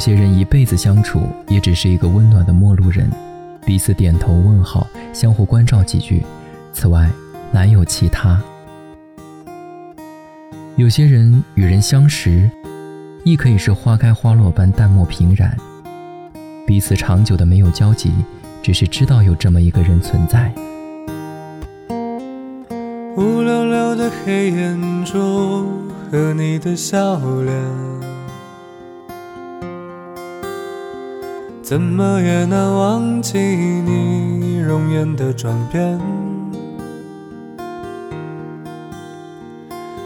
有些人一辈子相处，也只是一个温暖的陌路人，彼此点头问好，相互关照几句，此外难有其他。有些人与人相识，亦可以是花开花落般淡漠平然，彼此长久的没有交集，只是知道有这么一个人存在。乌溜溜的黑眼珠和你的笑脸。怎么也难忘记你容颜的转变，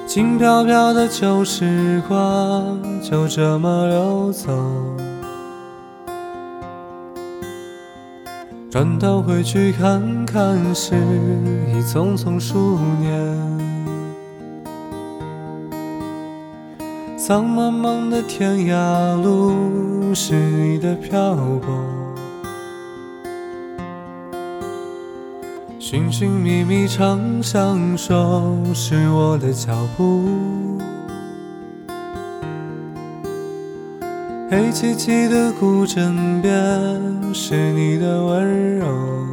轻飘飘的旧时光就这么溜走，转头回去看看，时已匆匆数年。苍茫茫的天涯路，是你的漂泊；寻寻觅觅长相守，是我的脚步。黑漆漆的古镇边，是你的温柔。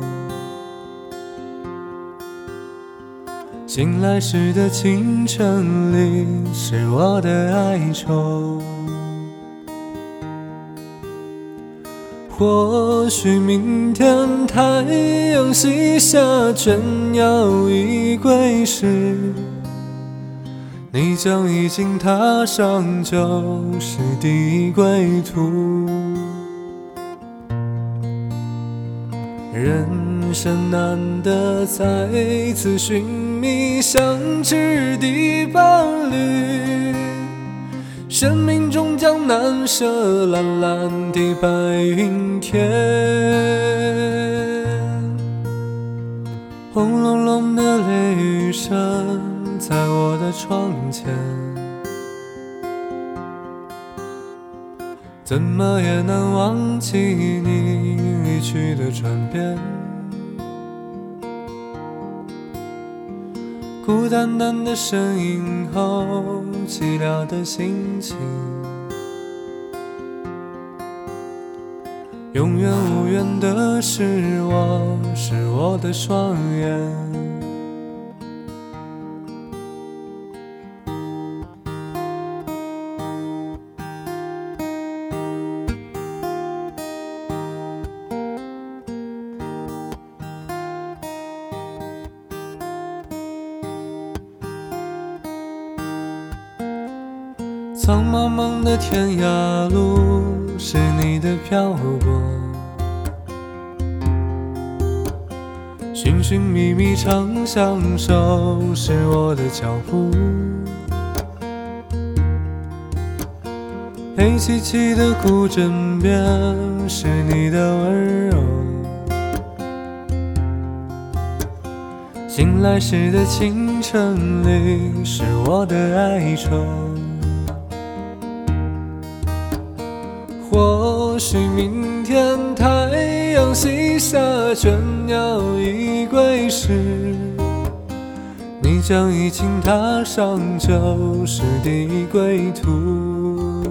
醒来时的清晨里，是我的哀愁。或许明天太阳西下，倦鸟已归时，你将已经踏上旧时的归途。人。人生难得再次寻觅相知的伴侣，生命中将难舍蓝蓝的白云天。轰隆隆的雷雨声在我的窗前，怎么也难忘记你离去的转变。孤单单的身影后，寂寥的心情，永远无缘的是我，是我的双眼。苍茫茫的天涯路，是你的漂泊；寻寻觅觅长相守，是我的脚步。黑漆漆的古枕边，是你的温柔。醒来时的清晨里，是我的哀愁。或许明天太阳西下，倦鸟已归时，你将已经踏上旧时的归途。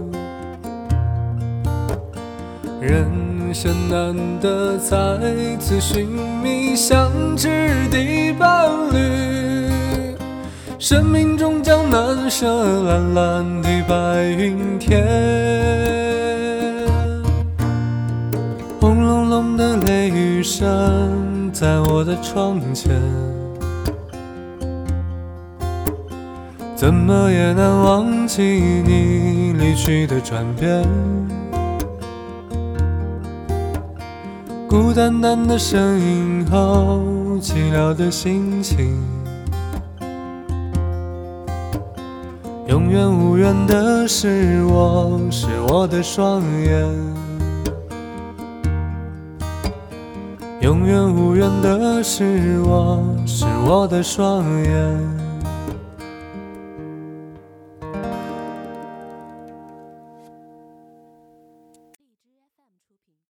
人生难得再次寻觅相知的伴侣，生命终将难舍蓝蓝的白云天。轰隆隆的雷雨声在我的窗前，怎么也难忘记你离去的转变。孤单单的身影后，寂寥的心情，永远无缘的是我，是我的双眼。永远无缘的是我，是我的双眼。